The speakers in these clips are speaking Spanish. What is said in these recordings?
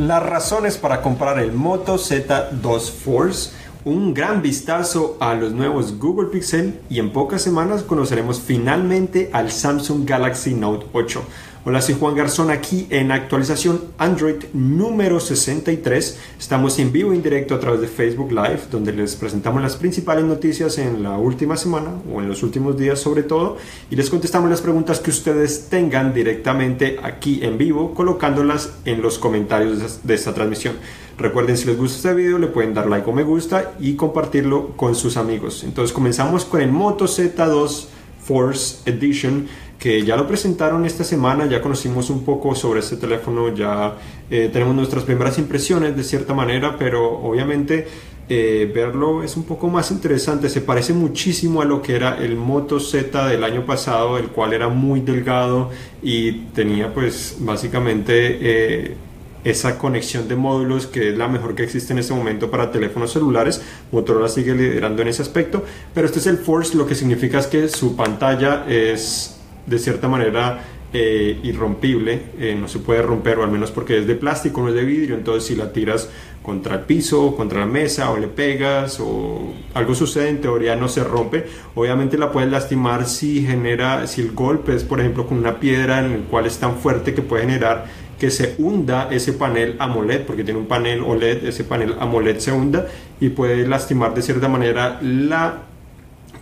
Las razones para comprar el Moto Z2 Force, un gran vistazo a los nuevos Google Pixel y en pocas semanas conoceremos finalmente al Samsung Galaxy Note 8. Hola, soy Juan Garzón aquí en actualización Android número 63. Estamos en vivo en directo a través de Facebook Live, donde les presentamos las principales noticias en la última semana o en los últimos días sobre todo, y les contestamos las preguntas que ustedes tengan directamente aquí en vivo, colocándolas en los comentarios de esta transmisión. Recuerden, si les gusta este video, le pueden dar like o me gusta y compartirlo con sus amigos. Entonces comenzamos con el Moto Z2 Force Edition que ya lo presentaron esta semana, ya conocimos un poco sobre este teléfono, ya eh, tenemos nuestras primeras impresiones de cierta manera, pero obviamente eh, verlo es un poco más interesante, se parece muchísimo a lo que era el Moto Z del año pasado, el cual era muy delgado y tenía pues básicamente... Eh, esa conexión de módulos que es la mejor que existe en este momento para teléfonos celulares. Motorola sigue liderando en ese aspecto, pero este es el Force, lo que significa es que su pantalla es de cierta manera eh, irrompible, eh, no se puede romper, o al menos porque es de plástico, no es de vidrio, entonces si la tiras contra el piso, contra la mesa, o le pegas, o algo sucede, en teoría no se rompe. Obviamente la puedes lastimar si genera, si el golpe es por ejemplo con una piedra en el cual es tan fuerte que puede generar que se hunda ese panel AMOLED, porque tiene un panel OLED, ese panel AMOLED se hunda y puede lastimar de cierta manera la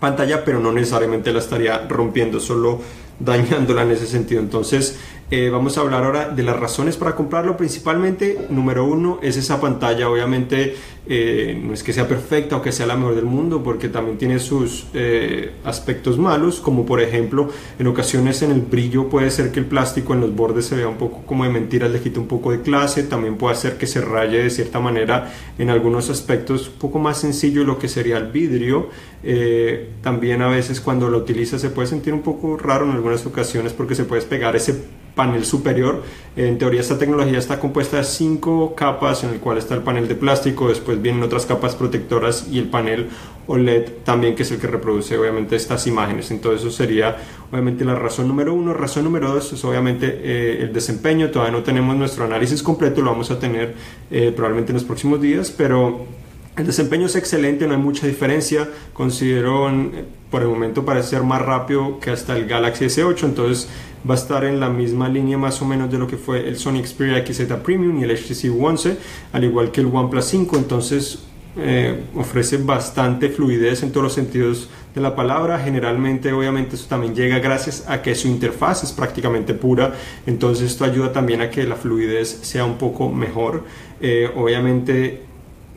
pantalla, pero no necesariamente la estaría rompiendo, solo dañándola en ese sentido. Entonces, eh, vamos a hablar ahora de las razones para comprarlo. Principalmente, número uno, es esa pantalla. Obviamente, eh, no es que sea perfecta o que sea la mejor del mundo, porque también tiene sus eh, aspectos malos, como por ejemplo, en ocasiones en el brillo puede ser que el plástico en los bordes se vea un poco como de mentiras, le quita un poco de clase. También puede hacer que se raye de cierta manera en algunos aspectos un poco más sencillo lo que sería el vidrio. también a veces cuando lo utiliza se puede sentir un poco raro en algunas ocasiones porque se puede pegar ese panel superior. En teoría esta tecnología está compuesta de cinco capas en el cual está el panel de plástico, después vienen otras capas protectoras y el panel OLED también que es el que reproduce obviamente estas imágenes. Entonces eso sería obviamente la razón número uno. Razón número dos es obviamente eh, el desempeño. Todavía no tenemos nuestro análisis completo, lo vamos a tener eh, probablemente en los próximos días, pero el desempeño es excelente, no hay mucha diferencia. Considero por el momento parece ser más rápido que hasta el Galaxy S8, entonces va a estar en la misma línea más o menos de lo que fue el Sony Xperia XZ Premium y el HTC One 11, al igual que el OnePlus 5, entonces eh, ofrece bastante fluidez en todos los sentidos de la palabra. Generalmente, obviamente, eso también llega gracias a que su interfaz es prácticamente pura. Entonces, esto ayuda también a que la fluidez sea un poco mejor. Eh, obviamente,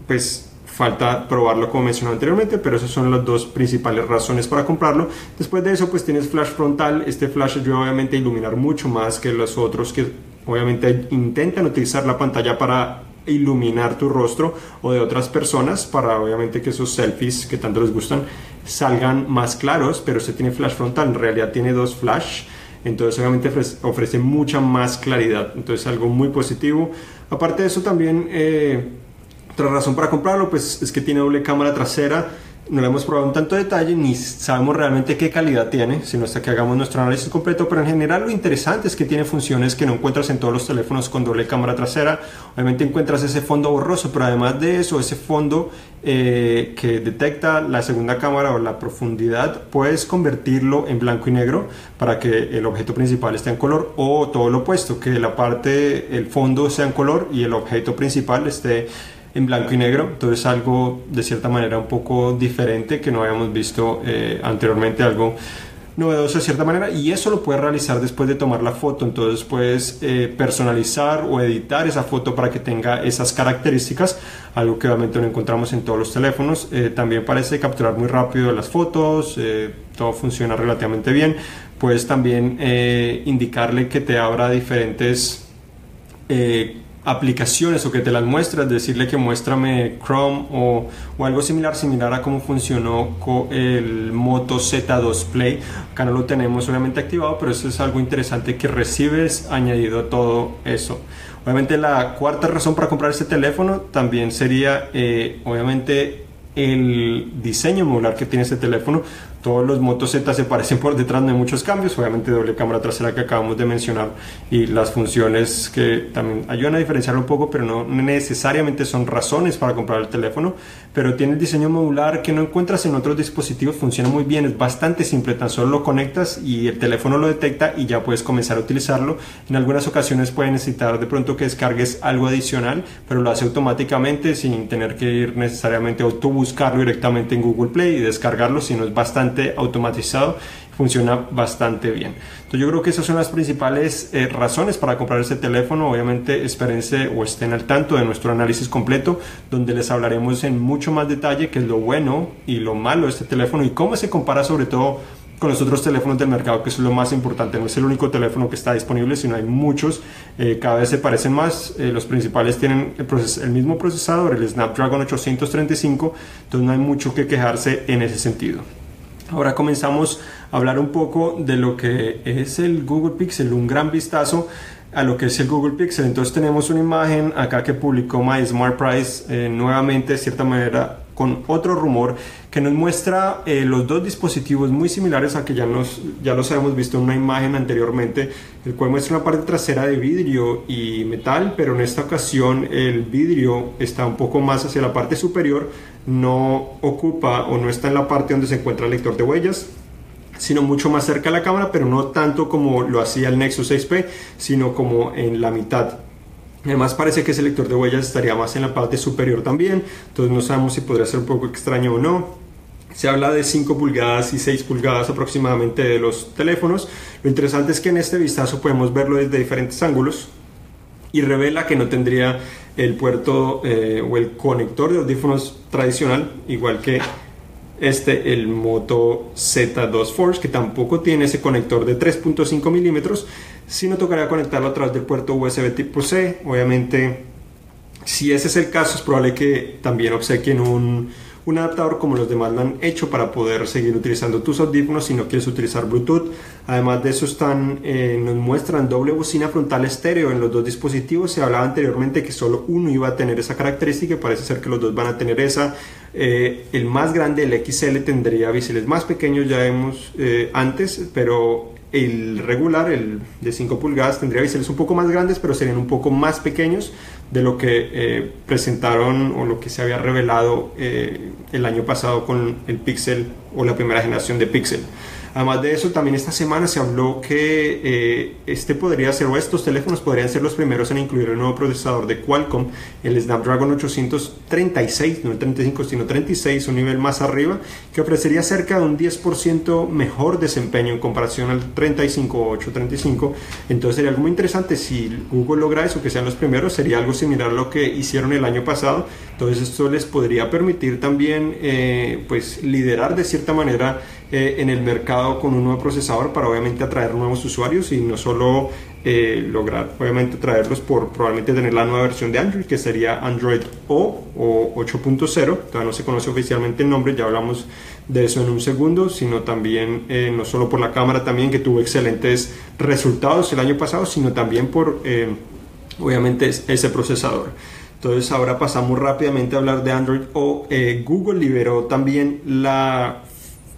pues falta probarlo como mencioné anteriormente, pero esas son las dos principales razones para comprarlo. Después de eso, pues tienes flash frontal. Este flash ayuda obviamente a iluminar mucho más que los otros que obviamente intentan utilizar la pantalla para iluminar tu rostro o de otras personas para obviamente que esos selfies que tanto les gustan salgan más claros, pero se tiene flash frontal, en realidad tiene dos flash, entonces obviamente ofrece, mucha más claridad, entonces algo muy positivo. Aparte de eso también eh, otra razón para comprarlo pues es que tiene doble cámara trasera no lo hemos probado en tanto detalle ni sabemos realmente qué calidad tiene, sino hasta que hagamos nuestro análisis completo, pero en general lo interesante es que tiene funciones que no encuentras en todos los teléfonos con doble cámara trasera. Obviamente encuentras ese fondo borroso, pero además de eso, ese fondo eh, que detecta la segunda cámara o la profundidad, puedes convertirlo en blanco y negro para que el objeto principal esté en color o todo lo opuesto, que la parte, el fondo sea en color y el objeto principal esté en blanco y negro, entonces algo de cierta manera un poco diferente que no habíamos visto eh, anteriormente, algo novedoso de cierta manera. Y eso lo puedes realizar después de tomar la foto. Entonces puedes eh, personalizar o editar esa foto para que tenga esas características algo que obviamente no encontramos en todos los teléfonos. Eh, también parece capturar muy rápido las fotos todo funciona relativamente bien. Puedes también indicarle que te abra diferentes aplicaciones o que te las muestras, decirle que muéstrame Chrome o, o, algo similar, similar a cómo funcionó con el Moto Z2 Play. Acá no lo tenemos obviamente activado, pero eso es algo interesante que recibes añadido todo eso. Obviamente la cuarta razón para comprar este teléfono también sería, eh, obviamente, el diseño modular que tiene este teléfono. Todos los Moto Z se parecen por detrás, no hay muchos cambios, obviamente doble cámara trasera que acabamos de mencionar y las funciones que también ayudan a diferenciarlo un poco, pero no necesariamente son razones para comprar el teléfono, pero tiene el diseño modular que no encuentras en otros dispositivos, funciona muy bien, es bastante simple, tan solo lo conectas y el teléfono lo detecta y ya puedes comenzar a utilizarlo. En algunas ocasiones puede necesitar de pronto que descargues algo adicional, pero lo hace automáticamente sin tener que ir necesariamente tú buscarlo directamente en Google Play y descargarlo, sino es bastante automatizado funciona bastante bien. Entonces yo creo que esas son las principales eh, razones para comprar este teléfono. Obviamente espérense o estén al tanto de nuestro análisis completo donde les hablaremos en mucho más detalle qué es lo bueno y lo malo de este teléfono y cómo se compara sobre todo con los otros teléfonos del mercado, que es lo más importante. No es el único teléfono que está disponible, sino hay muchos. Eh, cada vez se parecen más. Eh, los principales tienen el, el, mismo procesador, el Snapdragon 835, entonces no hay mucho que quejarse en ese sentido. Ahora comenzamos a hablar un poco de lo que es el Google Pixel, un gran vistazo a lo que es el Google Pixel. Entonces tenemos una imagen acá que publicó My Smart Price eh, nuevamente de cierta manera con otro rumor que nos muestra eh, los dos dispositivos muy similares a que ya, nos, ya los habíamos visto en una imagen anteriormente, el cual muestra una parte trasera de vidrio y metal, pero en esta ocasión el vidrio está un poco más hacia la parte superior, no ocupa o no está en la parte donde se encuentra el lector de huellas, sino mucho más cerca de la cámara, pero no tanto como lo hacía el Nexus 6P, sino como en la mitad. Además parece que ese lector de huellas estaría más en la parte superior también, entonces no sabemos si podría ser un poco extraño o no. Se habla de 5 pulgadas y 6 pulgadas aproximadamente de los teléfonos. Lo interesante es que en este vistazo podemos verlo desde diferentes ángulos y revela que no tendría el puerto eh, o el conector de audífonos tradicional, igual que este, el Moto Z2 Force, que tampoco tiene ese conector de 3.5 milímetros, sino tocaría conectarlo a través del puerto USB tipo C. Obviamente, si ese es el caso, es probable que también obsequien un un adaptador como los demás lo han hecho para poder seguir utilizando tus audífonos si no quieres utilizar Bluetooth. Además de eso están, eh, nos muestran doble bocina frontal estéreo en los dos dispositivos. Se hablaba anteriormente que solo uno iba a tener esa característica y parece ser que los dos van a tener esa. Eh, el más grande, el XL, tendría biseles más pequeños, ya vemos eh, antes, pero el regular, el de 5 pulgadas, tendría biseles un poco más grandes, pero serían un poco más pequeños de lo que eh, presentaron o lo que se había revelado eh, el año pasado con el Pixel o la primera generación de Pixel. Además de eso, también esta semana se habló que eh, este podría ser, o estos teléfonos podrían ser los primeros en incluir el nuevo procesador de Qualcomm, el Snapdragon 836, no el 35, sino 36, un nivel más arriba, que ofrecería cerca de un 10% mejor desempeño en comparación al 35 o 835. Entonces sería algo muy interesante si Google logra eso, que sean los primeros, sería algo similar a lo que hicieron el año pasado. Entonces esto les podría permitir también eh, pues liderar de cierta manera eh, en el mercado con un nuevo procesador para obviamente atraer nuevos usuarios y no solo eh, lograr obviamente traerlos por probablemente tener la nueva versión de Android que sería Android O o 8.0 todavía no se conoce oficialmente el nombre ya hablamos de eso en un segundo sino también eh, no solo por la cámara también que tuvo excelentes resultados el año pasado sino también por obviamente ese procesador entonces ahora pasamos rápidamente a hablar de Android O. Google liberó también la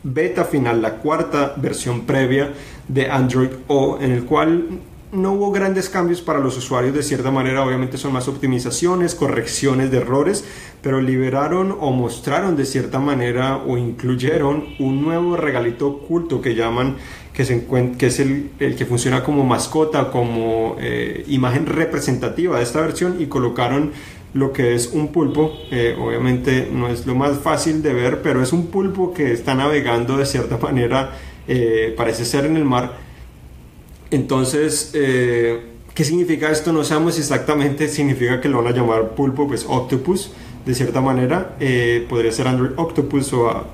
beta final, la cuarta versión previa de Android O, en el cual no hubo grandes cambios para los usuarios, de cierta manera. Obviamente son más optimizaciones, correcciones de errores, pero liberaron o mostraron de cierta manera o incluyeron un nuevo regalito oculto que llaman, que, se que es el, que funciona como mascota, como eh, imagen representativa de esta versión y colocaron lo que es un pulpo. Eh, obviamente no es lo más fácil de ver, pero es un pulpo que está navegando de cierta manera, eh, parece ser en el mar. Entonces, eh, ¿qué significa esto? No sabemos exactamente, significa que lo van a llamar pulpo, pues octopus, de cierta manera. podría ser Android Octopus o...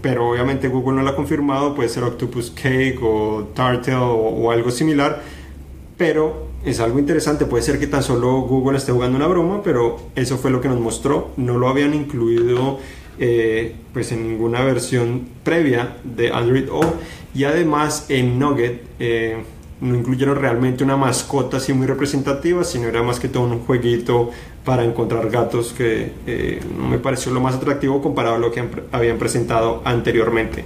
pero obviamente Google no lo ha confirmado, puede ser Octopus Cake o Turtle o, o algo similar, pero es algo interesante. Puede ser que tan solo Google esté jugando una broma, pero eso fue lo que nos mostró. No lo habían incluido eh, pues en ninguna versión previa de Android O. Y además en Nugget eh, no incluyeron realmente una mascota así muy representativa, sino era más que todo un jueguito para encontrar gatos que eh, no me pareció lo más atractivo comparado a lo que habían presentado anteriormente.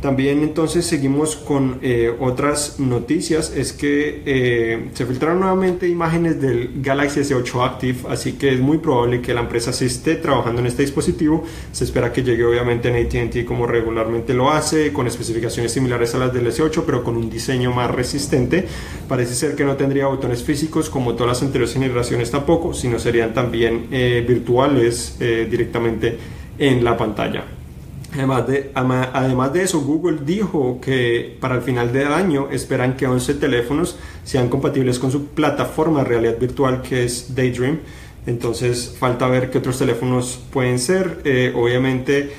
También entonces seguimos con eh, otras noticias, es que eh, se filtraron nuevamente imágenes del Galaxy S8 Active, así que es muy probable que la empresa se esté trabajando en este dispositivo. Se espera que llegue obviamente en ATT como regularmente lo hace, con especificaciones similares a las del S8, pero con un diseño más resistente. Parece ser que no tendría botones físicos como todas las anteriores generaciones tampoco, sino serían también eh, virtuales directamente en la pantalla. Además de, además de eso, Google dijo que para el final del año esperan que 11 teléfonos sean compatibles con su plataforma de realidad virtual que es Daydream. Entonces falta ver qué otros teléfonos pueden ser. Eh, obviamente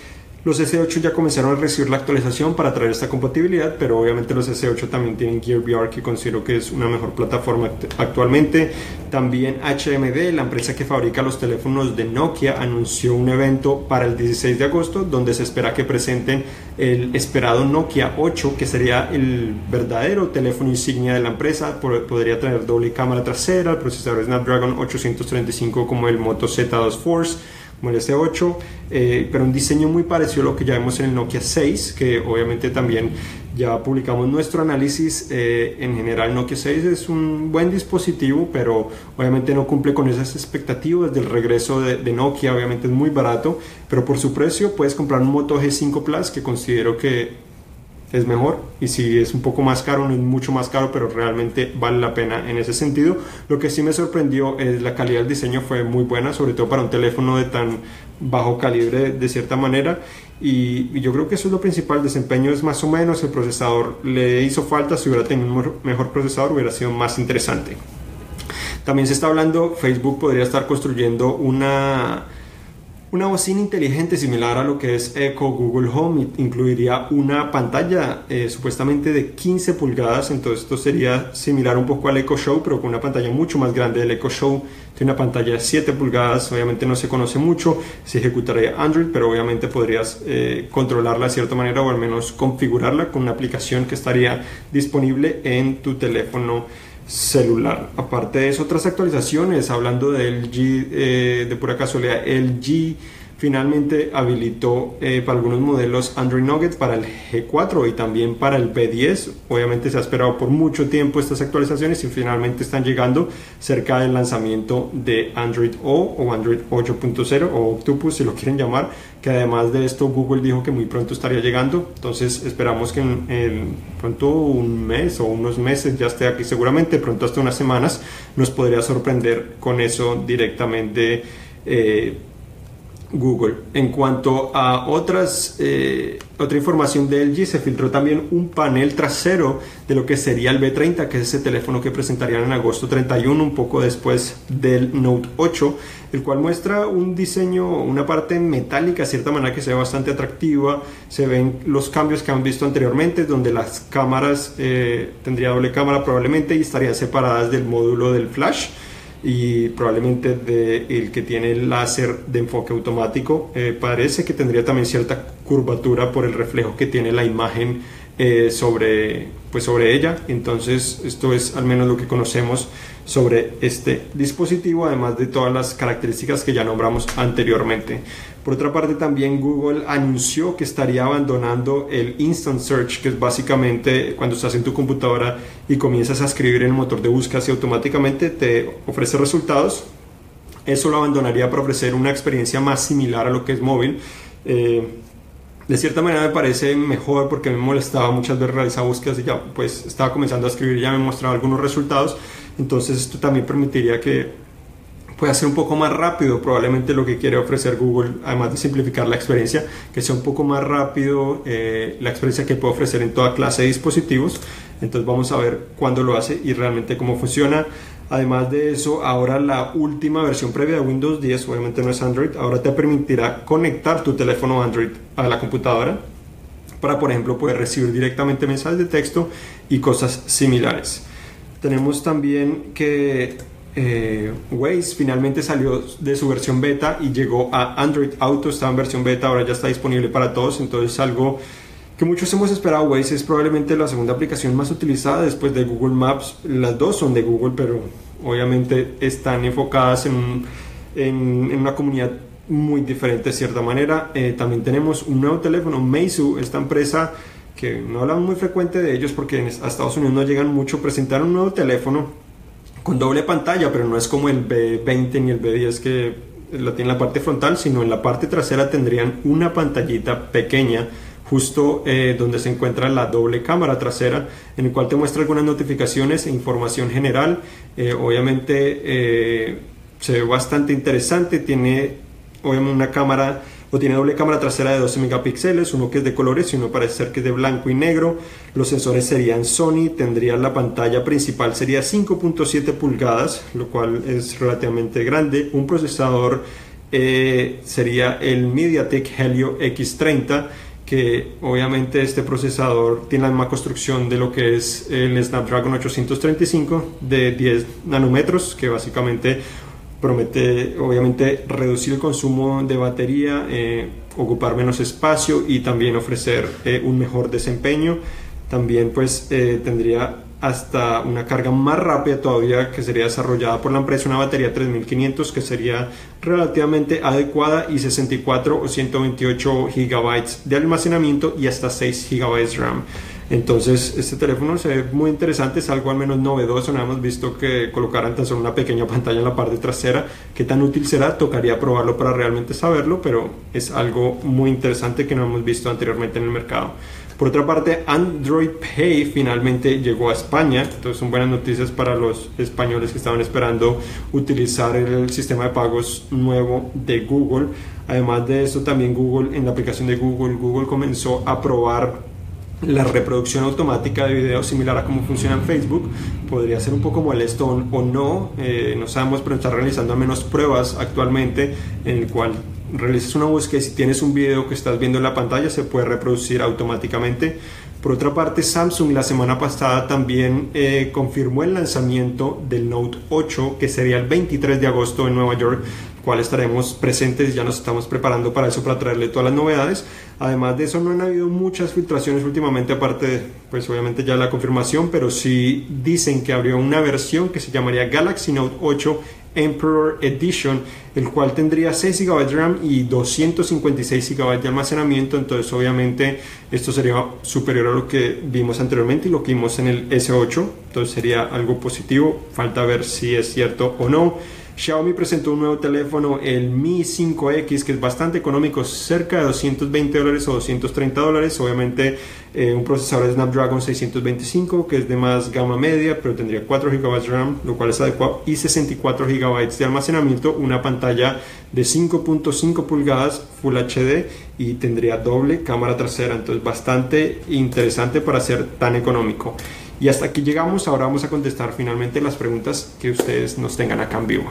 los S8 ya comenzaron a recibir la actualización para traer esta compatibilidad, pero obviamente los S8 también tienen Gear VR que considero que es una mejor plataforma actualmente. También HMD, la empresa que fabrica los teléfonos de Nokia, anunció un evento para el 16 de agosto donde se espera que presenten el esperado Nokia 8, que sería el verdadero teléfono insignia de la empresa. Podría tener doble cámara trasera, el procesador Snapdragon 835 como el Moto Z2 Force como el S8, eh, pero un diseño muy parecido a lo que ya vemos en el Nokia 6, que obviamente también ya publicamos nuestro análisis. Eh, en general, Nokia 6 es un buen dispositivo, pero obviamente no cumple con esas expectativas del regreso de, de Nokia. Obviamente es muy barato, pero por su precio puedes comprar un Moto G5 Plus que considero que es mejor y si es un poco más caro no es mucho más caro pero realmente vale la pena en ese sentido. Lo que sí me sorprendió es la calidad del diseño fue muy buena sobre todo para un teléfono de tan bajo calibre de cierta manera. Y, yo creo que eso es lo principal desempeño es más o menos el procesador le hizo falta si hubiera tenido un mejor procesador hubiera sido más interesante. También se está hablando Facebook podría estar construyendo una una bocina inteligente similar a lo que es Echo Google Home incluiría una pantalla eh, supuestamente de 15 pulgadas, entonces esto sería similar un poco al Echo Show, pero con una pantalla mucho más grande. El Echo Show tiene una pantalla de 7 pulgadas, obviamente no se conoce mucho, se ejecutaría Android, pero obviamente podrías eh, controlarla de cierta manera o al menos configurarla con una aplicación que estaría disponible en tu teléfono celular. Aparte de eso, otras actualizaciones, hablando del G, eh, de pura casualidad, el G finalmente habilitó eh, para algunos modelos Android Nuggets para el G4 y también para el P10. Obviamente se ha esperado por mucho tiempo estas actualizaciones y finalmente están llegando cerca del lanzamiento de Android O o Android 8.0 o Octopus si lo quieren llamar, que además de esto Google dijo que muy pronto estaría llegando. Entonces esperamos que en, pronto un mes o unos meses ya esté aquí seguramente, pronto hasta unas semanas nos podría sorprender con eso directamente. Eh, Google. En cuanto a otras, eh, otra información de LG, se filtró también un panel trasero de lo que sería el B30, que es ese teléfono que presentarían en agosto 31, un poco después del Note 8, el cual muestra un diseño, una parte metálica, de cierta manera que se ve bastante atractiva. Se ven los cambios que han visto anteriormente, donde las cámaras eh, tendría doble cámara probablemente y estarían separadas del módulo del flash y probablemente de el que tiene el láser de enfoque automático eh, parece que tendría también cierta curvatura por el reflejo que tiene la imagen eh, sobre, pues sobre ella. Entonces esto es al menos lo que conocemos sobre este dispositivo además de todas las características que ya nombramos anteriormente por otra parte, también Google anunció que estaría abandonando el Instant Search, que es básicamente cuando estás en tu computadora y comienzas a escribir en el motor de búsqueda y automáticamente te ofrece resultados. Eso lo abandonaría para ofrecer una experiencia más similar a lo que es móvil. Eh, de cierta manera me parece mejor porque me molestaba muchas veces realizar búsquedas y ya pues estaba comenzando a escribir y ya me mostraba algunos resultados. Entonces esto también permitiría que puede ser un poco más rápido, probablemente lo que quiere ofrecer Google, además de simplificar la experiencia, que sea un poco más rápido eh, la experiencia que puede ofrecer en toda clase de dispositivos. Entonces vamos a ver cuándo lo hace y realmente cómo funciona. Además de eso, ahora la última versión previa de Windows 10, obviamente no es Android, ahora te permitirá conectar tu teléfono Android a la computadora para, por ejemplo, poder recibir directamente mensajes de texto y cosas similares. Tenemos también que eh, Waze finalmente salió de su versión beta y llegó a Android Auto, estaba en versión beta, ahora ya está disponible para todos, entonces algo que muchos hemos esperado. Waze es probablemente la segunda aplicación más utilizada después de Google Maps, las dos son de Google, pero obviamente están enfocadas en, en, una comunidad muy diferente de cierta manera. Eh, también tenemos un nuevo teléfono, Meizu, esta empresa que no hablan muy frecuente de ellos porque a Estados Unidos no llegan mucho, presentaron un nuevo teléfono con doble pantalla, pero no es como el B20 ni el B10 que lo tiene en la parte frontal, sino en la parte trasera tendrían una pantallita pequeña justo eh, donde se encuentra la doble cámara trasera, en el cual te muestra algunas notificaciones e información general. Eh, obviamente eh, se ve bastante interesante, tiene obviamente una cámara o tiene doble cámara trasera de 12 megapíxeles, uno que es de colores y uno parece ser que es de blanco y negro. Los sensores serían Sony, tendría la pantalla principal sería 5.7 pulgadas, lo cual es relativamente grande. Un procesador eh, sería el MediaTek Helio X30 que obviamente este procesador tiene la misma construcción de lo que es el Snapdragon 835 de 10 nanómetros, que básicamente promete obviamente reducir el consumo de batería, eh, ocupar menos espacio y también ofrecer eh, un mejor desempeño. También pues eh, tendría hasta una carga más rápida todavía que sería desarrollada por la empresa, una batería 3500 que sería relativamente adecuada y 64 o 128 gigabytes de almacenamiento y hasta 6 gigabytes RAM. Entonces, este teléfono se ve muy interesante, es algo al menos novedoso. No hemos visto que colocaran tan solo una pequeña pantalla en la parte trasera. ¿Qué tan útil será? Tocaría probarlo para realmente saberlo, pero es algo muy interesante que no hemos visto anteriormente en el mercado. Por otra parte, Android Pay finalmente llegó a España, entonces son buenas noticias para los españoles que estaban esperando utilizar el sistema de pagos nuevo de Google. Además de eso, también Google, en la aplicación de Google, Google comenzó a probar la reproducción automática de videos similar a cómo funciona en Facebook podría ser un poco molesto o no, eh, no sabemos, pero está realizando al menos pruebas actualmente en el cual realizas una búsqueda y si tienes un video que estás viendo en la pantalla se puede reproducir automáticamente. Por otra parte, Samsung la semana pasada también eh, confirmó el lanzamiento del Note 8 que sería el 23 de agosto en Nueva York cual estaremos presentes, ya nos estamos preparando para eso, para traerle todas las novedades. Además de eso, no han habido muchas filtraciones últimamente, aparte de, pues obviamente ya la confirmación, pero sí dicen que abrió una versión que se llamaría Galaxy Note 8 Emperor Edition, el cual tendría 6 GB de RAM y 256 GB de almacenamiento, entonces obviamente esto sería superior a lo que vimos anteriormente y lo que vimos en el S8, entonces sería algo positivo, falta ver si es cierto o no. Xiaomi presentó un nuevo teléfono, el Mi 5X, que es bastante económico, cerca de 220 dólares o 230 dólares. Obviamente, eh, un procesador Snapdragon 625, que es de más gama media, pero tendría 4 GB de RAM, lo cual es adecuado, y 64 GB de almacenamiento, una pantalla de 5.5 pulgadas Full HD y tendría doble cámara trasera. Entonces, bastante interesante para ser tan económico. Y hasta aquí llegamos, ahora vamos a contestar finalmente las preguntas que ustedes nos tengan acá en vivo.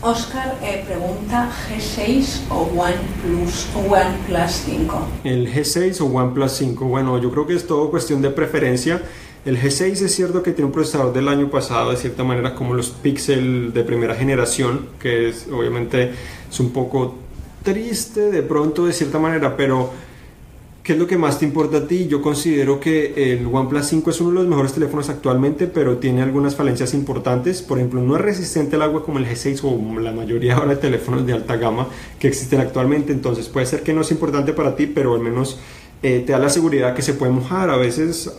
Oscar eh, pregunta G6 o OnePlus o OnePlus 5. El G6 o OnePlus 5, bueno, yo creo que es todo cuestión de preferencia. El G6 es cierto que tiene un procesador del año pasado, de cierta manera como los Pixel de primera generación, que es obviamente es un poco triste de pronto de cierta manera, pero ¿Qué es lo que más te importa a ti? Yo considero que el OnePlus 5 es uno de los mejores teléfonos actualmente, pero tiene algunas falencias importantes. Por ejemplo, no es resistente al agua como el G6 o la mayoría ahora de teléfonos de alta gama que existen actualmente. Entonces puede ser que no es importante para ti, pero al menos eh, te da la seguridad que se puede mojar. A veces,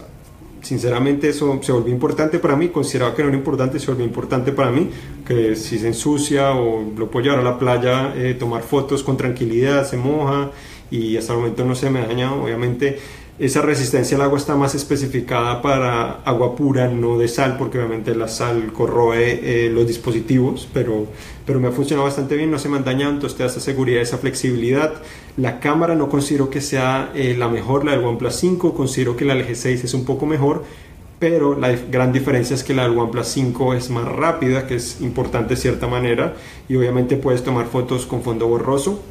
sinceramente, eso se volvió importante para mí. Consideraba que no era importante, se volvió importante para mí. Que si se ensucia o lo puedo llevar a la playa, eh, tomar fotos con tranquilidad, se moja y hasta el momento no se me ha dañado. Obviamente esa resistencia al agua está más especificada para agua pura, no de sal, porque obviamente la sal corroe eh, los dispositivos, pero, pero me ha funcionado bastante bien, no se me han dañado, entonces te da esa seguridad, esa flexibilidad. La cámara no considero que sea eh, la mejor, la del OnePlus 5, considero que la LG 6 es un poco mejor, pero la gran diferencia es que la del OnePlus 5 es más rápida, que es importante de cierta manera, y obviamente puedes tomar fotos con fondo borroso,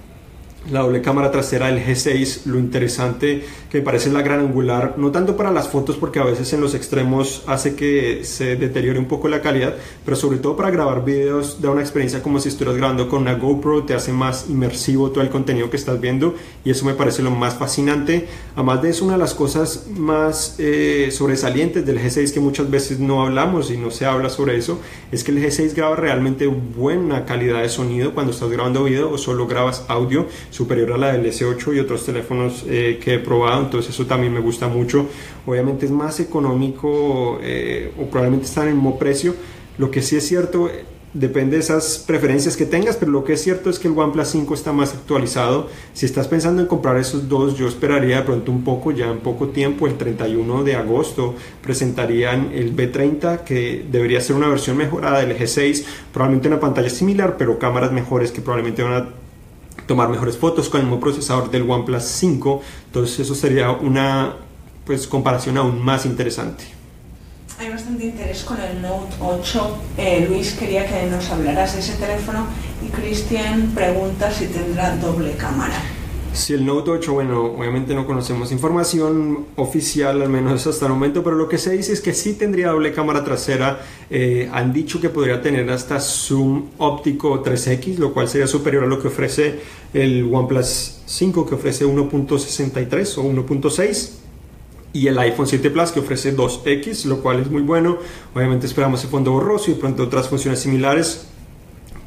la doble cámara trasera del G6, lo interesante que me parece la gran angular, no tanto para las fotos porque a veces en los extremos hace que se deteriore un poco la calidad, pero sobre todo para grabar videos da una experiencia como si estuvieras grabando con una GoPro, te hace más inmersivo todo el contenido que estás viendo y eso me parece lo más fascinante. Además de eso, una de las cosas más eh, sobresalientes del G6 que muchas veces no hablamos y no se habla sobre eso, es que el G6 graba realmente buena calidad de sonido cuando estás grabando video o solo grabas audio superior a la del S8 y otros teléfonos eh, que he probado, entonces eso también me gusta mucho. Obviamente es más económico eh, o probablemente está en el mismo precio. Lo que sí es cierto depende de esas preferencias que tengas, pero lo que es cierto es que el OnePlus 5 está más actualizado. Si estás pensando en comprar esos dos, yo esperaría de pronto un poco, ya en poco tiempo, el 31 de agosto, presentarían el B30, que debería ser una versión mejorada del G6, probablemente una pantalla similar, pero cámaras mejores que probablemente van a tomar mejores fotos con el mismo procesador del OnePlus 5. Entonces eso sería una pues comparación aún más interesante hay bastante interés con el Note 8. Eh, Luis quería que nos hablaras de ese teléfono y Cristian pregunta si tendrá doble cámara. Si el Note 8, bueno, obviamente no conocemos información oficial, al menos hasta el momento, pero lo que se dice es que sí tendría doble cámara trasera. Eh, han dicho que podría tener hasta zoom óptico 3X, lo cual sería superior a lo que ofrece el OnePlus 5, que ofrece 1.63 o 1.6 y el iPhone 7 Plus que ofrece 2X, lo cual es muy bueno. Obviamente esperamos el fondo borroso y pronto otras funciones similares.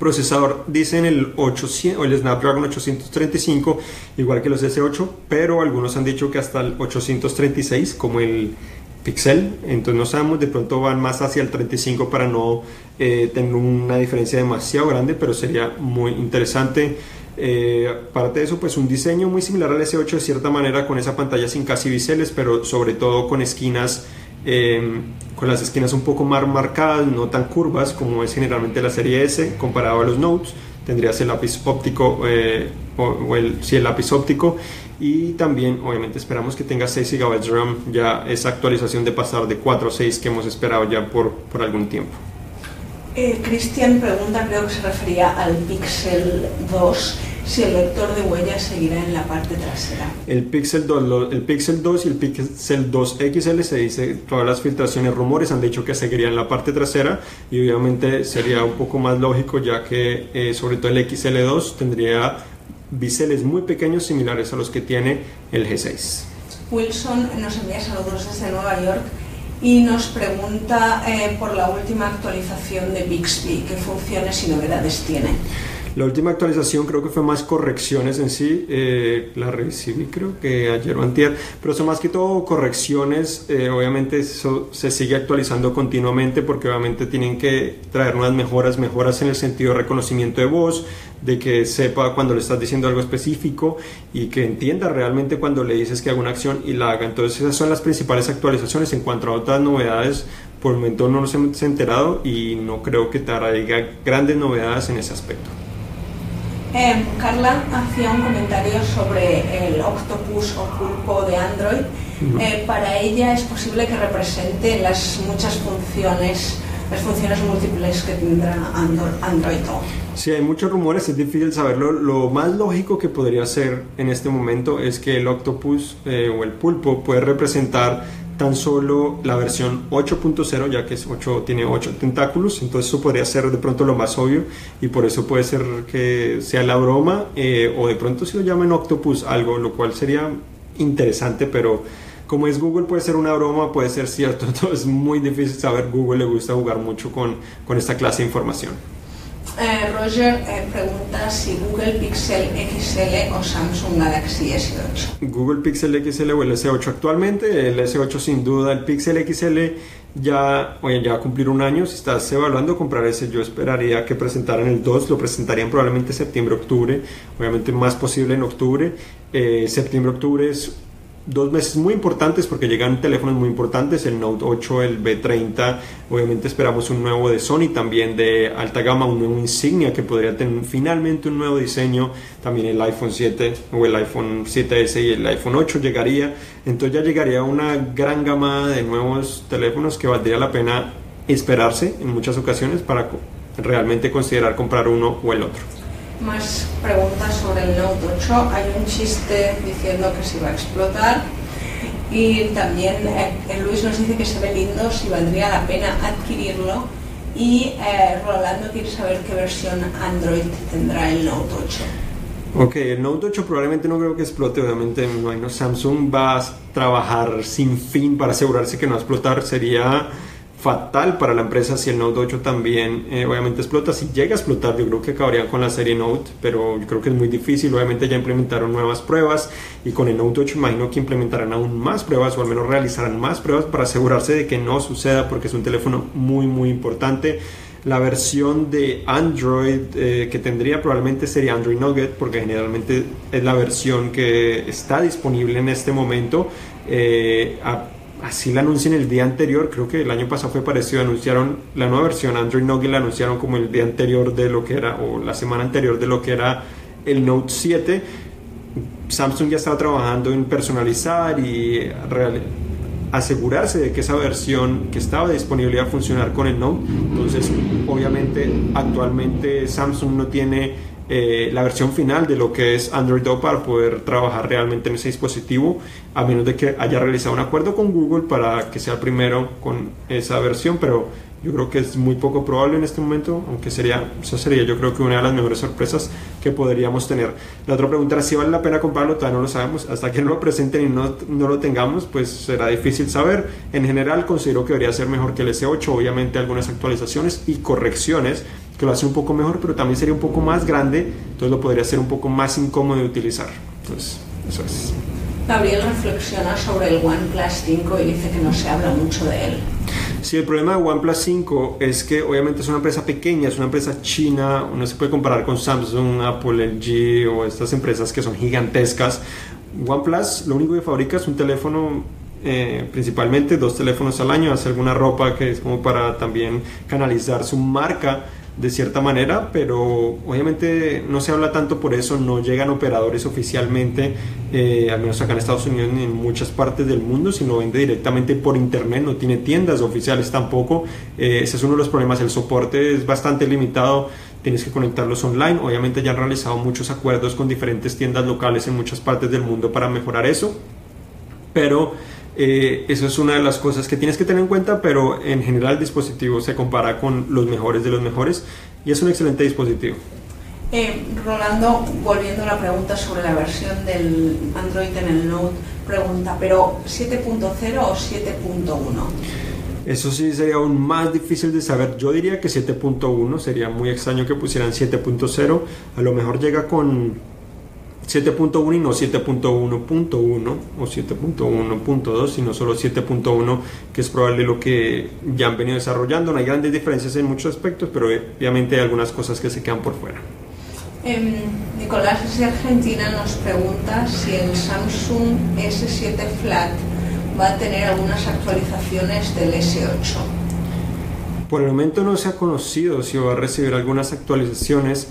Procesador dicen el 800 o el Snapdragon 835, igual que los S8, pero algunos han dicho que hasta el 836, como el Pixel, entonces no sabemos, de pronto van más hacia el 35 para no eh, tener una diferencia demasiado grande, pero sería muy interesante. Eh, aparte de eso, pues un diseño muy similar al S8 de cierta manera con esa pantalla sin casi biseles, pero sobre todo con esquinas, em, con las esquinas un poco más marcadas, no tan curvas como es generalmente la serie S comparado a los Notes. Tendrías el lápiz óptico eh, o, el, sí, el lápiz óptico y también obviamente esperamos que tenga 6 GB de RAM, ya esa actualización de pasar de 4 a 6 que hemos esperado ya por, por algún tiempo. Eh, Cristian pregunta, creo que se refería al Pixel 2, si el lector de huellas seguirá en la parte trasera. El Pixel 2, el Pixel 2 y el Pixel 2 XL se dice, todas las filtraciones, rumores han dicho que seguiría en la parte trasera y obviamente sería un poco más lógico ya que eh, sobre todo el XL2 tendría biseles muy pequeños similares a los que tiene el G6. Wilson nos envía saludos desde Nueva York y nos pregunta eh, por la última actualización de Bixby, qué funciones y novedades tiene. La última actualización creo que fue más correcciones en sí, eh, la recibí creo que ayer o antier, pero son más que todo correcciones, eh, obviamente eso se sigue actualizando continuamente porque obviamente tienen que traer unas mejoras, mejoras en el sentido de reconocimiento de voz, de que sepa cuando le estás diciendo algo específico y que entienda realmente cuando le dices que haga una acción y la haga. Entonces esas son las principales actualizaciones en cuanto a otras novedades. Por el momento no nos hemos enterado y no creo que traiga grandes novedades en ese aspecto. Em, Carla hacía un comentario sobre el octopus o pulpo de Android. Eh, para ella es posible que represente las muchas funciones, las funciones múltiples que tendrá Android. Sí, hay muchos rumores, es difícil saberlo. Lo más lógico que podría ser en este momento es que el octopus eh, o el pulpo puede representar tan solo la versión 8.0, ya que es 8, tiene 8 tentáculos, entonces eso podría ser de pronto lo más obvio y por eso puede ser que sea la broma eh, o de pronto si lo llaman octopus algo, lo cual sería interesante, pero como es Google puede ser una broma, puede ser cierto, entonces es muy difícil saber, Google le gusta jugar mucho con, con esta clase de información. Eh, Roger eh, pregunta si Google Pixel XL o Samsung Galaxy S8. Google Pixel XL o el S8 actualmente, el S8 sin duda, el Pixel XL ya, oye, ya va a cumplir un año, si estás evaluando comprar ese, yo esperaría que presentaran el 2, lo presentarían probablemente septiembre-octubre, obviamente más posible en octubre, eh, septiembre-octubre es dos meses muy importantes porque llegan teléfonos muy importantes, el Note 8, el B30, obviamente esperamos un nuevo de Sony, también de alta gama, un nuevo insignia que podría tener finalmente un nuevo diseño, también el iPhone 7 o el iPhone 7S y el iPhone 8 llegaría, entonces ya llegaría una gran gama de nuevos teléfonos que valdría la pena esperarse en muchas ocasiones para realmente considerar comprar uno o el otro más preguntas sobre el Note 8. Hay un chiste diciendo que se va a explotar. Y también eh, Luis nos dice que se ve lindo, si valdría la pena adquirirlo. Y eh, Rolando quiere saber qué versión Android tendrá el Note 8. Ok, el Note 8 probablemente no creo que explote, obviamente Samsung va a trabajar sin fin para asegurarse que no va a explotar, sería fatal para la empresa si el Note 8 también eh, obviamente explota. Si llega a explotar, yo creo que acabarían con la serie Note, pero yo creo que es muy difícil. Obviamente ya implementaron nuevas pruebas y con el Note 8 imagino que implementarán aún más pruebas o al menos realizarán más pruebas para asegurarse de que no suceda porque es un teléfono muy muy importante. La versión de Android eh, que tendría probablemente sería Android Nugget porque generalmente es la versión que está disponible en este momento. Eh, así la anuncian el día anterior, creo que el año pasado fue parecido, anunciaron la nueva versión Android Note la anunciaron como el día anterior de lo que era, o la semana anterior de lo que era el Note 7. Samsung ya estaba trabajando en personalizar y asegurarse de que esa versión que estaba disponible iba a funcionar con el Note. Entonces, obviamente, actualmente Samsung no tiene eh, la versión final de lo que es Android O para poder trabajar realmente en ese dispositivo, a menos de que haya realizado un acuerdo con Google para que sea primero con esa versión, pero yo creo que es muy poco probable en este momento, aunque sería, eso sería yo creo que una de las mejores sorpresas que podríamos tener. La otra pregunta era si vale la pena comprarlo, todavía no lo sabemos. Hasta que no lo presenten y no, no lo tengamos, pues será difícil saber. En general considero que debería ser mejor que el S8, obviamente algunas actualizaciones y correcciones que lo hace un poco mejor, pero también sería un poco más grande, entonces lo podría ser un poco más incómodo de utilizar. Entonces, eso es. Gabriel reflexiona sobre el OnePlus 5 y dice que no se habla mucho de él. Sí, el problema de OnePlus 5 es que obviamente es una empresa pequeña, es una empresa china, no se puede comparar con Samsung, Apple, LG o estas empresas que son gigantescas. OnePlus lo único que fabrica es un teléfono eh, principalmente dos teléfonos al año, hace alguna ropa que es como para también canalizar su marca de cierta manera, pero obviamente no se habla tanto por eso, no llegan operadores oficialmente, eh, al menos acá en Estados Unidos ni en muchas partes del mundo, sino vende directamente por internet, no tiene tiendas oficiales tampoco, eh, ese es uno de los problemas, el soporte es bastante limitado, tienes que conectarlos online, obviamente ya han realizado muchos acuerdos con diferentes tiendas locales en muchas partes del mundo para mejorar eso, pero eh, eso es una de las cosas que tienes que tener en cuenta, pero en general el dispositivo se compara con los mejores de los mejores y es un excelente dispositivo. Eh, Rolando, volviendo a la pregunta sobre la versión del Android en el Note, pregunta, ¿pero 7.0 o 7.1? Eso sí sería aún más difícil de saber. Yo diría que 7.1 sería muy extraño que pusieran 7.0. A lo mejor llega con 7.1 y no 7.1.1 o 7.1.2, sino solo 7.1, que es probable lo que ya han venido desarrollando. No hay grandes diferencias en muchos aspectos, pero obviamente hay algunas cosas que se quedan por fuera. Eh, Nicolás de Argentina nos pregunta si el Samsung S7 Flat va a tener algunas actualizaciones del S8. Por el momento no se ha conocido si va a recibir algunas actualizaciones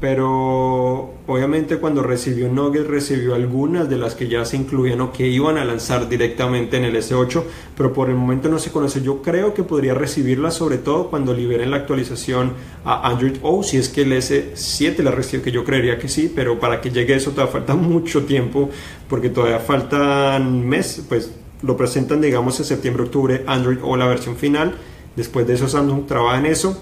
pero obviamente cuando recibió Nugget recibió algunas de las que ya se incluían o que iban a lanzar directamente en el S8, pero por el momento no se conoce. Yo creo que podría recibirlas sobre todo cuando liberen la actualización a Android O, si es que el S7 la recibe, que yo creería que sí, pero para que llegue eso todavía falta mucho tiempo, porque todavía faltan meses, pues lo presentan digamos en septiembre, octubre Android O la versión final, después de eso Samsung trabaja en eso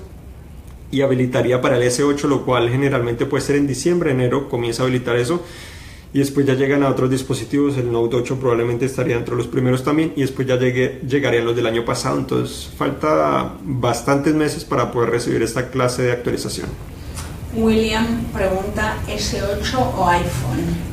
y habilitaría para el S8, lo cual generalmente puede ser en diciembre, enero, comienza a habilitar eso. Y después ya llegan a otros dispositivos, el Note 8 probablemente estaría entre los primeros también, y después ya llegue, llegarían los del año pasado. Entonces falta bastantes meses para poder recibir esta clase de actualización. William pregunta, ¿S8 o iPhone?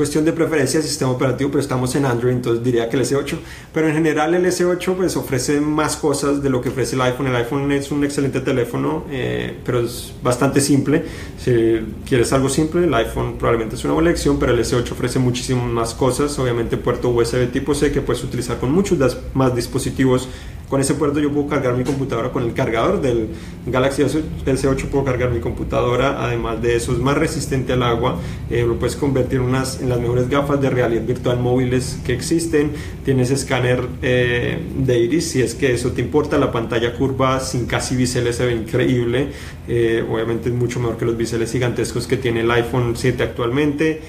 Es cuestión de preferencia de sistema operativo, pero estamos en Android, entonces diría que el S8. Pero en general el S8 pues ofrece más cosas de lo que ofrece el iPhone. El iPhone es un excelente teléfono, eh, pero es bastante simple. Si quieres algo simple, el iPhone probablemente es una buena elección, pero el S8 ofrece muchísimas más cosas. Obviamente puerto USB tipo C que puedes utilizar con muchos más dispositivos con ese puerto yo puedo cargar mi computadora con el cargador del Galaxy S8 puedo cargar mi computadora además de eso es más resistente al agua eh, lo puedes convertir unas, en las mejores gafas de realidad virtual móviles que existen. Tienes escáner eh, de iris si es que eso te importa la pantalla curva sin casi biseles se ve increíble eh, obviamente es mucho mejor que los biseles gigantescos que tiene el iPhone 7 actualmente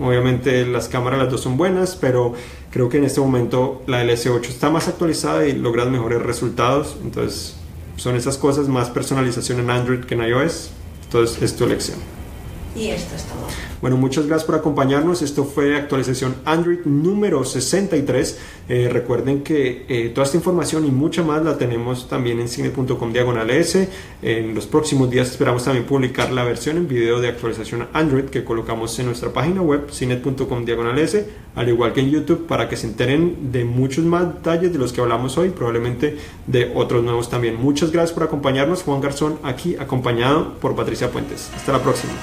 Obviamente las cámaras las dos son buenas, pero creo que en este momento la LS8 está más actualizada y logras mejores resultados. Entonces son esas cosas, más personalización en Android que en iOS. Entonces es tu elección. Y esto es todo. Bueno, muchas gracias por acompañarnos. Esto fue actualización Android número 63. Eh, recuerden que eh, toda esta información y mucha más la tenemos también en cine.com diagonal S. En los próximos días esperamos también publicar la versión en video de actualización Android que colocamos en nuestra página web cine.com diagonal S, al igual que en YouTube, para que se enteren de muchos más detalles de los que hablamos hoy, probablemente de otros nuevos también. Muchas gracias por acompañarnos. Juan Garzón aquí acompañado por Patricia Puentes. Hasta la próxima.